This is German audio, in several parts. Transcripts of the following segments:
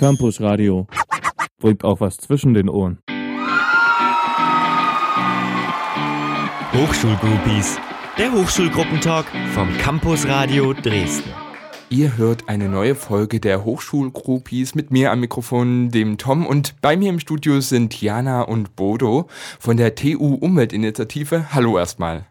Campus Radio. Bringt auch was zwischen den Ohren. Hochschulgroupies, der Hochschulgruppentalk vom Campus Radio Dresden. Ihr hört eine neue Folge der Hochschulgroupies mit mir am Mikrofon, dem Tom. Und bei mir im Studio sind Jana und Bodo von der TU Umweltinitiative. Hallo erstmal.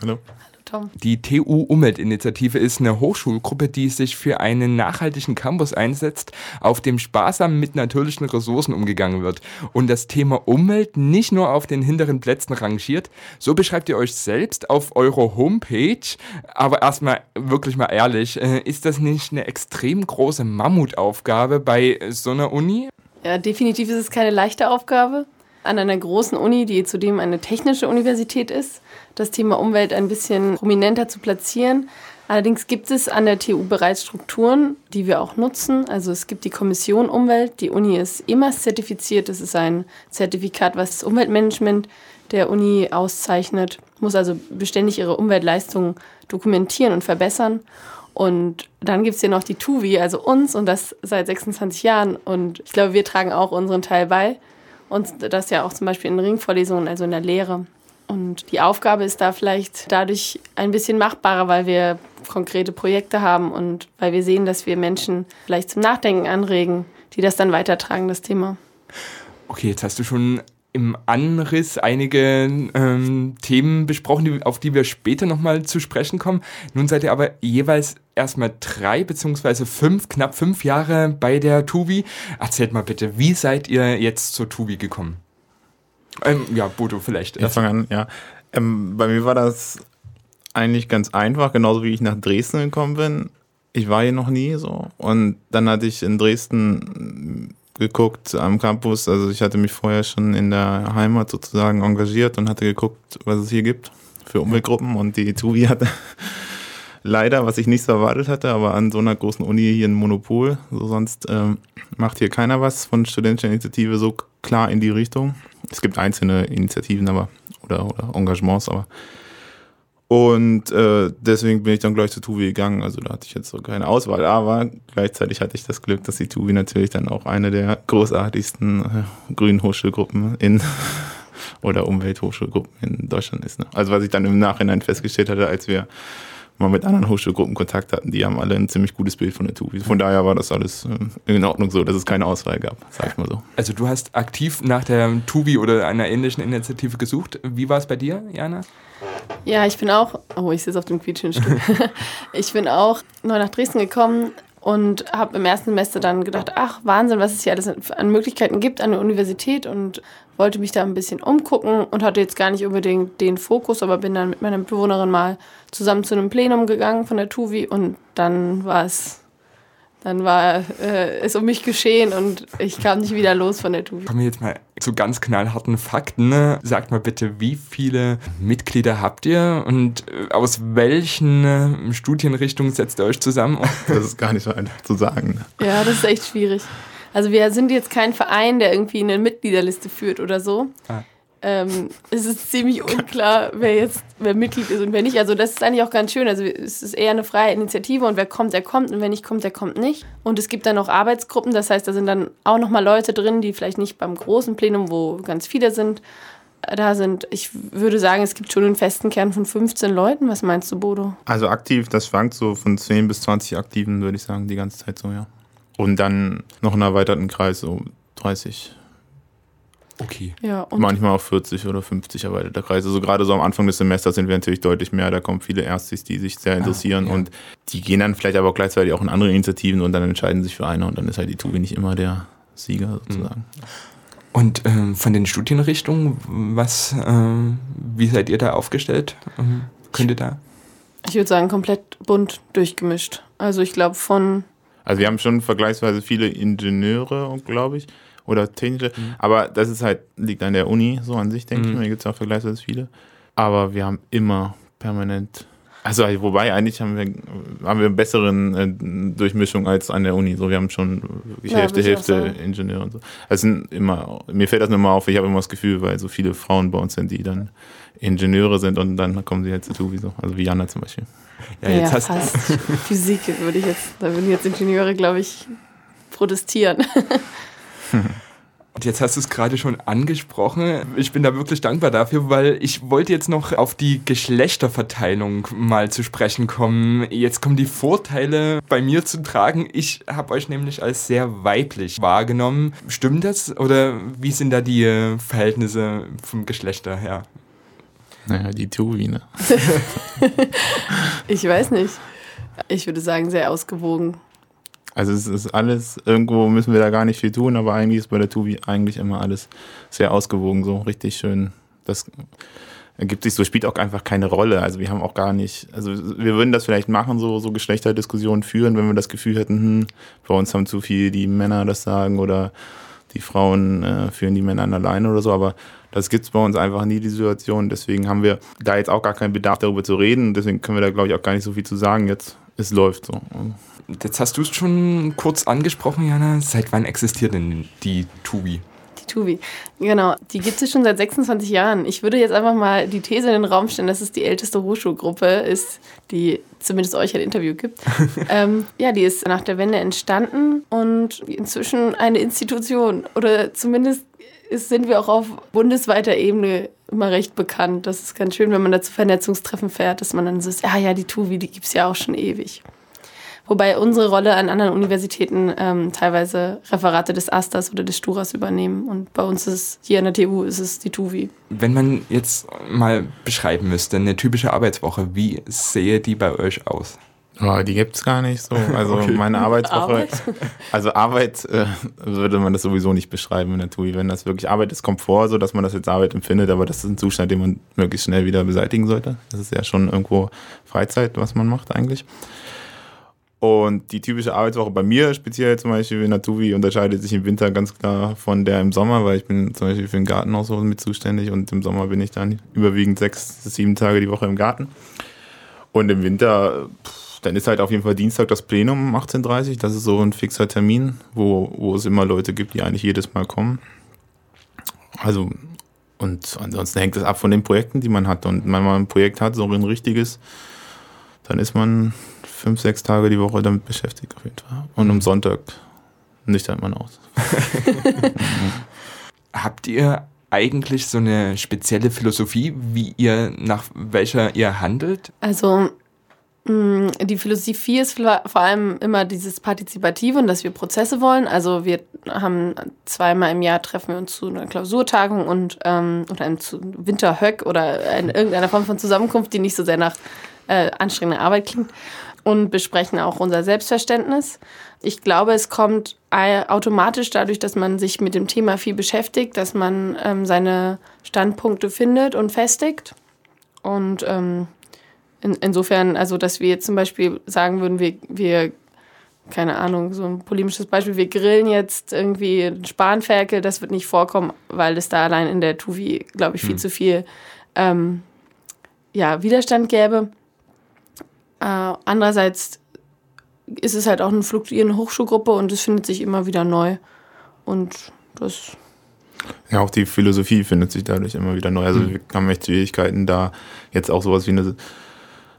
Hallo. Tom. Die TU Umweltinitiative ist eine Hochschulgruppe, die sich für einen nachhaltigen Campus einsetzt, auf dem sparsam mit natürlichen Ressourcen umgegangen wird und das Thema Umwelt nicht nur auf den hinteren Plätzen rangiert. So beschreibt ihr euch selbst auf eurer Homepage. Aber erstmal wirklich mal ehrlich, äh, ist das nicht eine extrem große Mammutaufgabe bei so einer Uni? Ja, definitiv ist es keine leichte Aufgabe. An einer großen Uni, die zudem eine technische Universität ist, das Thema Umwelt ein bisschen prominenter zu platzieren. Allerdings gibt es an der TU bereits Strukturen, die wir auch nutzen. Also es gibt die Kommission Umwelt. Die Uni ist immer zertifiziert. Das ist ein Zertifikat, was das Umweltmanagement der Uni auszeichnet. Muss also beständig ihre Umweltleistungen dokumentieren und verbessern. Und dann gibt es hier noch die TUVI, also uns, und das seit 26 Jahren. Und ich glaube, wir tragen auch unseren Teil bei. Und das ja auch zum Beispiel in Ringvorlesungen, also in der Lehre. Und die Aufgabe ist da vielleicht dadurch ein bisschen machbarer, weil wir konkrete Projekte haben und weil wir sehen, dass wir Menschen vielleicht zum Nachdenken anregen, die das dann weitertragen, das Thema. Okay, jetzt hast du schon im Anriss einige ähm, Themen besprochen, auf die wir später nochmal zu sprechen kommen. Nun seid ihr aber jeweils erstmal drei beziehungsweise fünf, knapp fünf Jahre bei der Tubi. Erzählt mal bitte, wie seid ihr jetzt zur Tubi gekommen? Ähm, ja, Bodo, vielleicht. Ich fange an, ja. Ähm, bei mir war das eigentlich ganz einfach, genauso wie ich nach Dresden gekommen bin. Ich war hier noch nie so. Und dann hatte ich in Dresden geguckt am Campus. Also ich hatte mich vorher schon in der Heimat sozusagen engagiert und hatte geguckt, was es hier gibt für Umweltgruppen. Und die TUI hatte leider, was ich nicht so erwartet hatte, aber an so einer großen Uni hier ein Monopol. So sonst ähm, macht hier keiner was von studentischer Initiative so klar in die Richtung. Es gibt einzelne Initiativen, aber oder, oder Engagements, aber und äh, deswegen bin ich dann gleich zur TUWI gegangen. Also da hatte ich jetzt so keine Auswahl. Aber gleichzeitig hatte ich das Glück, dass die TUWI natürlich dann auch eine der großartigsten äh, grünen Hochschulgruppen in oder Umwelthochschulgruppen in Deutschland ist. Ne? Also was ich dann im Nachhinein festgestellt hatte, als wir mal mit anderen Hochschulgruppen Kontakt hatten, die haben alle ein ziemlich gutes Bild von der TUWI. Von daher war das alles äh, in Ordnung so, dass es keine Auswahl gab, sag ich mal so. Also du hast aktiv nach der TUWI oder einer ähnlichen Initiative gesucht. Wie war es bei dir, Jana? Ja, ich bin auch, oh, ich sitze auf dem Quietschenstuhl. ich bin auch neu nach Dresden gekommen und habe im ersten Semester dann gedacht, ach Wahnsinn, was es hier alles an Möglichkeiten gibt an der Universität und wollte mich da ein bisschen umgucken und hatte jetzt gar nicht unbedingt den Fokus, aber bin dann mit meiner Mitbewohnerin mal zusammen zu einem Plenum gegangen von der TUVI und dann war es dann war äh, es um mich geschehen und ich kam nicht wieder los von der TUVI. Kommen wir jetzt mal zu ganz knallharten Fakten. Ne? Sagt mal bitte, wie viele Mitglieder habt ihr und äh, aus welchen äh, Studienrichtungen setzt ihr euch zusammen? Das ist gar nicht so einfach zu sagen. Ne? Ja, das ist echt schwierig. Also wir sind jetzt kein Verein, der irgendwie eine Mitgliederliste führt oder so. Ah. Ähm, es ist ziemlich unklar, wer jetzt wer Mitglied ist und wer nicht. Also das ist eigentlich auch ganz schön. Also es ist eher eine freie Initiative und wer kommt, der kommt und wer nicht kommt, der kommt nicht. Und es gibt dann auch Arbeitsgruppen, das heißt, da sind dann auch nochmal Leute drin, die vielleicht nicht beim großen Plenum, wo ganz viele sind, da sind, ich würde sagen, es gibt schon einen festen Kern von 15 Leuten. Was meinst du, Bodo? Also aktiv, das schwankt so von 10 bis 20 Aktiven, würde ich sagen, die ganze Zeit so, ja. Und dann noch einen erweiterten Kreis, so 30. Okay. Ja, Manchmal auch 40 oder 50 erweiterter Kreis. Also gerade so am Anfang des Semesters sind wir natürlich deutlich mehr. Da kommen viele Erstis, die sich sehr ah, interessieren ah, ja. und die gehen dann vielleicht aber auch gleichzeitig auch in andere Initiativen und dann entscheiden sich für eine und dann ist halt die TUWI nicht immer der Sieger sozusagen. Und ähm, von den Studienrichtungen, was, ähm, wie seid ihr da aufgestellt? Ähm, könnt ihr da? Ich würde sagen, komplett bunt durchgemischt. Also ich glaube von also wir haben schon vergleichsweise viele Ingenieure, glaube ich, oder technische, mhm. aber das ist halt, liegt an der Uni so an sich, denke mhm. ich. Mir gibt es auch vergleichsweise viele. Aber wir haben immer permanent also, wobei eigentlich haben wir, haben wir eine besseren äh, Durchmischung als an der Uni. So, wir haben schon wirklich ja, Hälfte, Hälfte Ingenieure und so. Also immer, mir fällt das nur mal auf, ich habe immer das Gefühl, weil so viele Frauen bei uns sind, die dann Ingenieure sind und dann kommen sie jetzt zu so. Also wie Jana zum Beispiel. Ja, jetzt ja, hast fast. Physik würde ich jetzt, da würden jetzt Ingenieure, glaube ich, protestieren. Und jetzt hast du es gerade schon angesprochen. Ich bin da wirklich dankbar dafür, weil ich wollte jetzt noch auf die Geschlechterverteilung mal zu sprechen kommen. Jetzt kommen die Vorteile bei mir zu tragen. Ich habe euch nämlich als sehr weiblich wahrgenommen. Stimmt das? Oder wie sind da die äh, Verhältnisse vom Geschlechter her? Naja, die Tuvi, ne? ich weiß nicht. Ich würde sagen, sehr ausgewogen. Also es ist alles, irgendwo müssen wir da gar nicht viel tun, aber eigentlich ist bei der Tubi eigentlich immer alles sehr ausgewogen, so richtig schön. Das ergibt sich so, spielt auch einfach keine Rolle. Also wir haben auch gar nicht, also wir würden das vielleicht machen, so, so Geschlechterdiskussionen führen, wenn wir das Gefühl hätten, hm, bei uns haben zu viel die Männer das sagen oder die Frauen äh, führen die Männer alleine oder so, aber das gibt es bei uns einfach nie, die Situation. Deswegen haben wir da jetzt auch gar keinen Bedarf darüber zu reden. Deswegen können wir da, glaube ich, auch gar nicht so viel zu sagen jetzt. Es läuft so. Jetzt hast du es schon kurz angesprochen, Jana. Seit wann existiert denn die Tubi? Die Tubi, genau. Die gibt es schon seit 26 Jahren. Ich würde jetzt einfach mal die These in den Raum stellen, dass es die älteste Hochschulgruppe ist, die zumindest euch ein Interview gibt. ähm, ja, die ist nach der Wende entstanden und inzwischen eine Institution. Oder zumindest ist, sind wir auch auf bundesweiter Ebene immer recht bekannt. Das ist ganz schön, wenn man da zu Vernetzungstreffen fährt, dass man dann so ist, ah ja, die Tuvi, die gibt es ja auch schon ewig. Wobei unsere Rolle an anderen Universitäten ähm, teilweise Referate des Asters oder des Sturas übernehmen. Und bei uns ist hier an der TU ist es die TUVI. Wenn man jetzt mal beschreiben müsste, eine typische Arbeitswoche, wie sehe die bei euch aus? Oh, die gibt es gar nicht so. Also okay. meine Arbeitswoche, Arbeit? also Arbeit äh, würde man das sowieso nicht beschreiben in der TUI. Wenn das wirklich Arbeit ist, kommt vor, so dass man das jetzt Arbeit empfindet, aber das ist ein Zustand, den man möglichst schnell wieder beseitigen sollte. Das ist ja schon irgendwo Freizeit, was man macht eigentlich. Und die typische Arbeitswoche bei mir, speziell zum Beispiel in der Tuvi, unterscheidet sich im Winter ganz klar von der im Sommer, weil ich bin zum Beispiel für den Garten auch so mit zuständig und im Sommer bin ich dann überwiegend sechs sieben Tage die Woche im Garten. Und im Winter, pff, dann ist halt auf jeden Fall Dienstag das Plenum um 18.30 Uhr. Das ist so ein fixer Termin, wo, wo es immer Leute gibt, die eigentlich jedes Mal kommen. Also, und ansonsten hängt es ab von den Projekten, die man hat. Und wenn man ein Projekt hat, so ein richtiges, dann ist man fünf, sechs Tage die Woche damit beschäftigt auf jeden Fall. Und am Sonntag nüchtern man aus. Habt ihr eigentlich so eine spezielle Philosophie, wie ihr nach welcher ihr handelt? Also mm, die Philosophie ist vor allem immer dieses Partizipative und dass wir Prozesse wollen. Also wir haben zweimal im Jahr treffen wir uns zu einer Klausurtagung und ähm, oder einem Winterhöck oder in irgendeiner Form von Zusammenkunft, die nicht so sehr nach äh, anstrengender Arbeit klingt und besprechen auch unser Selbstverständnis. Ich glaube, es kommt automatisch dadurch, dass man sich mit dem Thema viel beschäftigt, dass man ähm, seine Standpunkte findet und festigt. Und ähm, in, insofern, also dass wir jetzt zum Beispiel sagen würden, wir, wir, keine Ahnung, so ein polemisches Beispiel, wir grillen jetzt irgendwie Spanferkel, das wird nicht vorkommen, weil es da allein in der Tuvi, glaube ich, viel hm. zu viel ähm, ja, Widerstand gäbe. Äh, andererseits ist es halt auch eine fluktuierende Hochschulgruppe und es findet sich immer wieder neu. Und das. Ja, auch die Philosophie findet sich dadurch immer wieder neu. Also mhm. wir haben echt Schwierigkeiten, da jetzt auch sowas wie eine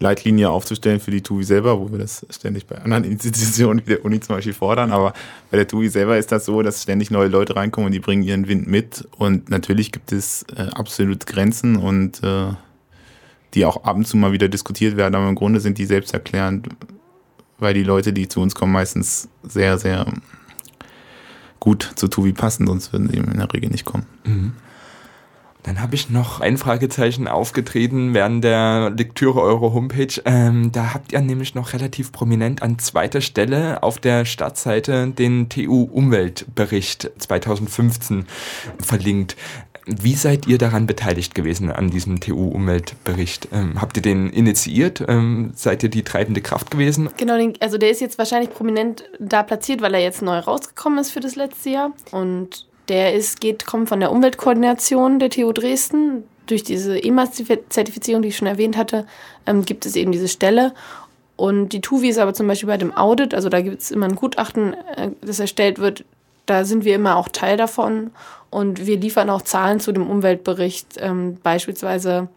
Leitlinie aufzustellen für die TUI selber, wo wir das ständig bei anderen Institutionen wie der Uni zum Beispiel fordern. Aber bei der TUI selber ist das so, dass ständig neue Leute reinkommen und die bringen ihren Wind mit. Und natürlich gibt es äh, absolut Grenzen und äh, die auch ab und zu mal wieder diskutiert werden, aber im Grunde sind die selbsterklärend, weil die Leute, die zu uns kommen, meistens sehr, sehr gut zu Tuvi passen, sonst würden sie in der Regel nicht kommen. Mhm. Dann habe ich noch ein Fragezeichen aufgetreten während der Lektüre eurer Homepage. Ähm, da habt ihr nämlich noch relativ prominent an zweiter Stelle auf der Startseite den TU-Umweltbericht 2015 verlinkt. Wie seid ihr daran beteiligt gewesen an diesem TU-Umweltbericht? Ähm, habt ihr den initiiert? Ähm, seid ihr die treibende Kraft gewesen? Genau, also der ist jetzt wahrscheinlich prominent da platziert, weil er jetzt neu rausgekommen ist für das letzte Jahr. Und der ist, geht, kommt von der Umweltkoordination der TU Dresden. Durch diese EMAS-Zertifizierung, die ich schon erwähnt hatte, ähm, gibt es eben diese Stelle. Und die TUVI ist aber zum Beispiel bei dem Audit, also da gibt es immer ein Gutachten, äh, das erstellt wird, da sind wir immer auch Teil davon und wir liefern auch Zahlen zu dem Umweltbericht. Ähm, beispielsweise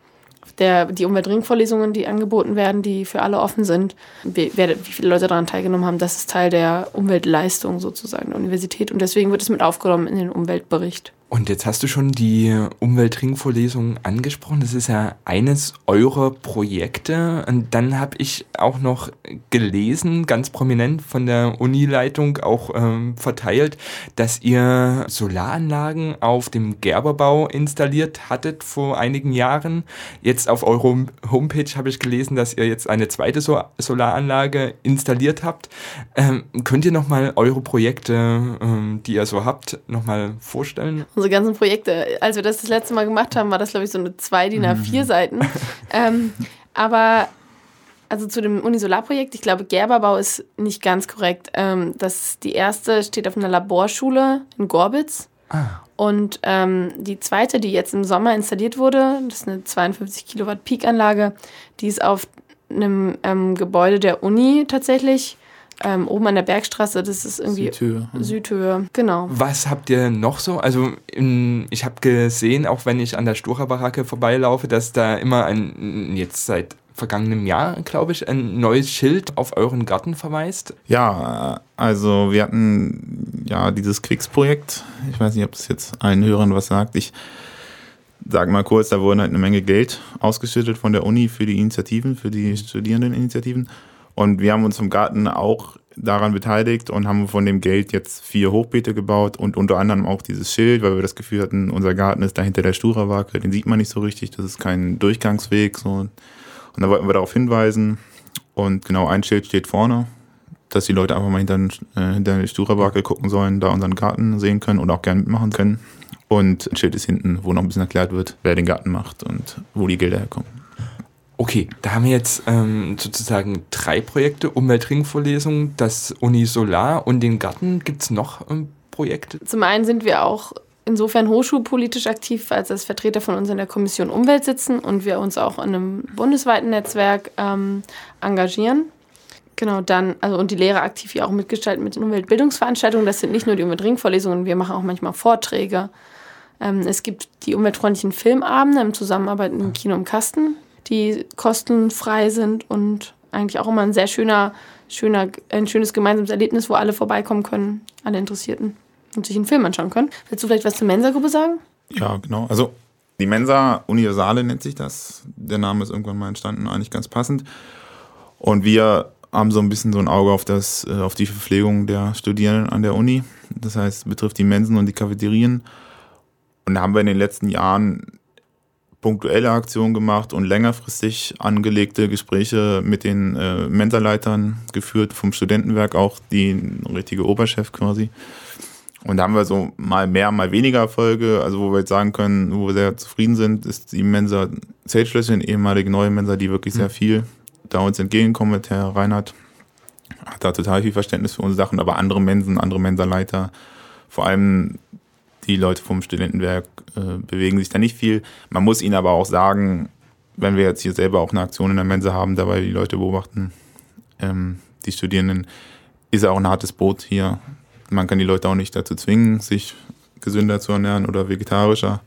der, die Umweltringvorlesungen, die angeboten werden, die für alle offen sind, wie, wie viele Leute daran teilgenommen haben, das ist Teil der Umweltleistung sozusagen der Universität und deswegen wird es mit aufgenommen in den Umweltbericht. Und jetzt hast du schon die Umweltringvorlesung angesprochen. Das ist ja eines eurer Projekte. Und dann habe ich auch noch gelesen, ganz prominent von der Unileitung auch ähm, verteilt, dass ihr Solaranlagen auf dem Gerberbau installiert hattet vor einigen Jahren. Jetzt auf eurer Homepage habe ich gelesen, dass ihr jetzt eine zweite so Solaranlage installiert habt. Ähm, könnt ihr nochmal eure Projekte, ähm, die ihr so habt, nochmal vorstellen? Unsere ganzen Projekte, als wir das das letzte Mal gemacht haben, war das, glaube ich, so eine 2 DIN A4 Seiten. ähm, aber also zu dem Unisolarprojekt, ich glaube, Gerberbau ist nicht ganz korrekt. Ähm, das, die erste steht auf einer Laborschule in Gorbitz. Ah. Und ähm, die zweite, die jetzt im Sommer installiert wurde, das ist eine 52 Kilowatt Peak-Anlage, die ist auf einem ähm, Gebäude der Uni tatsächlich ähm, oben an der Bergstraße, das ist irgendwie Südhöhe. Südhöhe, genau. Was habt ihr noch so? Also in, ich habe gesehen, auch wenn ich an der Stura-Baracke vorbeilaufe, dass da immer ein, jetzt seit vergangenem Jahr, glaube ich, ein neues Schild auf euren Garten verweist. Ja, also wir hatten ja dieses Quicks-Projekt. Ich weiß nicht, ob das jetzt allen Hörern was sagt. Ich sage mal kurz, da wurden halt eine Menge Geld ausgeschüttet von der Uni für die Initiativen, für die Studierendeninitiativen. Und wir haben uns im Garten auch daran beteiligt und haben von dem Geld jetzt vier Hochbeete gebaut und unter anderem auch dieses Schild, weil wir das Gefühl hatten, unser Garten ist dahinter der Stura-Wake, den sieht man nicht so richtig, das ist kein Durchgangsweg. So. Und da wollten wir darauf hinweisen. Und genau ein Schild steht vorne, dass die Leute einfach mal hinter, äh, hinter die Stura-Wake gucken sollen, da unseren Garten sehen können und auch gerne mitmachen können. Und ein Schild ist hinten, wo noch ein bisschen erklärt wird, wer den Garten macht und wo die Gelder herkommen. Okay, da haben wir jetzt ähm, sozusagen drei Projekte, Umweltringvorlesung, das Uni Solar und den Garten. Gibt es noch ähm, Projekte? Zum einen sind wir auch insofern hochschulpolitisch aktiv, als als Vertreter von uns in der Kommission Umwelt sitzen und wir uns auch in einem bundesweiten Netzwerk ähm, engagieren. Genau, dann, also und die Lehre aktiv hier auch mitgestalten mit den Umweltbildungsveranstaltungen. Das sind nicht nur die Umweltringvorlesungen, wir machen auch manchmal Vorträge. Ähm, es gibt die umweltfreundlichen Filmabende im Zusammenarbeit mit dem Kino im Kasten, die kostenfrei sind und eigentlich auch immer ein sehr schöner, schöner, ein schönes gemeinsames Erlebnis, wo alle vorbeikommen können, alle Interessierten und sich einen Film anschauen können. Willst du vielleicht was zur Mensa-Gruppe sagen? Ja, genau. Also die Mensa Universale nennt sich das. Der Name ist irgendwann mal entstanden, eigentlich ganz passend. Und wir haben so ein bisschen so ein Auge auf, das, äh, auf die Verpflegung der Studierenden an der Uni. Das heißt, betrifft die Mensen und die Cafeterien. Und da haben wir in den letzten Jahren punktuelle Aktionen gemacht und längerfristig angelegte Gespräche mit den äh, Mensa-Leitern geführt, vom Studentenwerk auch, die richtige Oberchef quasi. Und da haben wir so mal mehr, mal weniger Erfolge. Also wo wir jetzt sagen können, wo wir sehr zufrieden sind, ist die Mensa Zeltschlösschen, ehemalige neue Mensa, die wirklich sehr viel da uns entgegenkommen mit Herr Reinhardt. Hat da total viel Verständnis für unsere Sachen, aber andere Mensen, andere Mensa-Leiter, vor allem die Leute vom Studentenwerk äh, bewegen sich da nicht viel. Man muss ihnen aber auch sagen, wenn wir jetzt hier selber auch eine Aktion in der Mensa haben, dabei die Leute beobachten, ähm, die Studierenden, ist auch ein hartes Boot hier. Man kann die Leute auch nicht dazu zwingen, sich gesünder zu ernähren oder vegetarischer.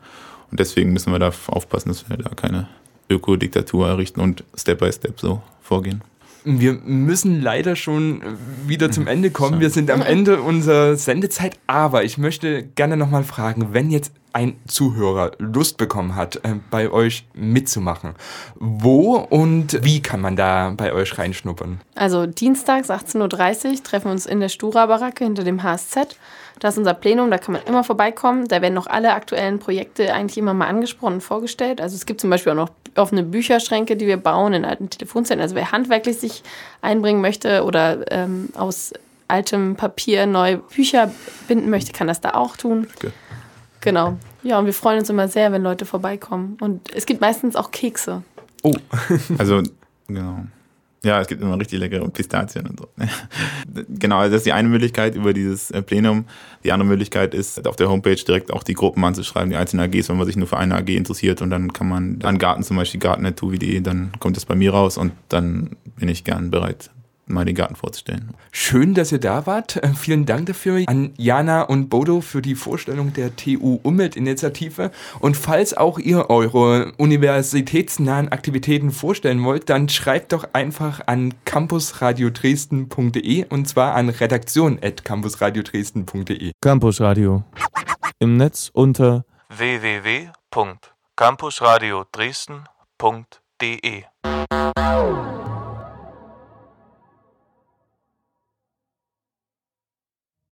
Und deswegen müssen wir da aufpassen, dass wir da keine Ökodiktatur errichten und Step by Step so vorgehen. Wir müssen leider schon wieder zum Ende kommen. Wir sind am Ende unserer Sendezeit, aber ich möchte gerne nochmal fragen, wenn jetzt ein Zuhörer Lust bekommen hat, äh, bei euch mitzumachen, wo und wie kann man da bei euch reinschnuppern? Also dienstags 18.30 Uhr treffen wir uns in der Stura-Baracke hinter dem HSZ. Da ist unser Plenum, da kann man immer vorbeikommen. Da werden noch alle aktuellen Projekte eigentlich immer mal angesprochen und vorgestellt. Also es gibt zum Beispiel auch noch offene Bücherschränke, die wir bauen in alten Telefonzellen. Also wer handwerklich sich einbringen möchte oder ähm, aus altem Papier neue Bücher binden möchte, kann das da auch tun. Okay. Genau. Ja, und wir freuen uns immer sehr, wenn Leute vorbeikommen. Und es gibt meistens auch Kekse. Oh, Also, genau. Ja, es gibt immer richtig leckere Pistazien und so. genau, also das ist die eine Möglichkeit über dieses äh, Plenum. Die andere Möglichkeit ist, auf der Homepage direkt auch die Gruppen anzuschreiben, die einzelnen AGs, wenn man sich nur für eine AG interessiert und dann kann man an Garten zum Beispiel garten.tuvi.de, dann kommt das bei mir raus und dann bin ich gern bereit, mal den Garten vorzustellen. Schön, dass ihr da wart. Äh, vielen Dank dafür an Jana und Bodo für die Vorstellung der TU Umweltinitiative. Und falls auch ihr eure universitätsnahen Aktivitäten vorstellen wollt, dann schreibt doch einfach an campusradiodresden.de und zwar an redaktion.campusradiodresden.de. Campusradio. Im Netz unter www.campusradiodresden.de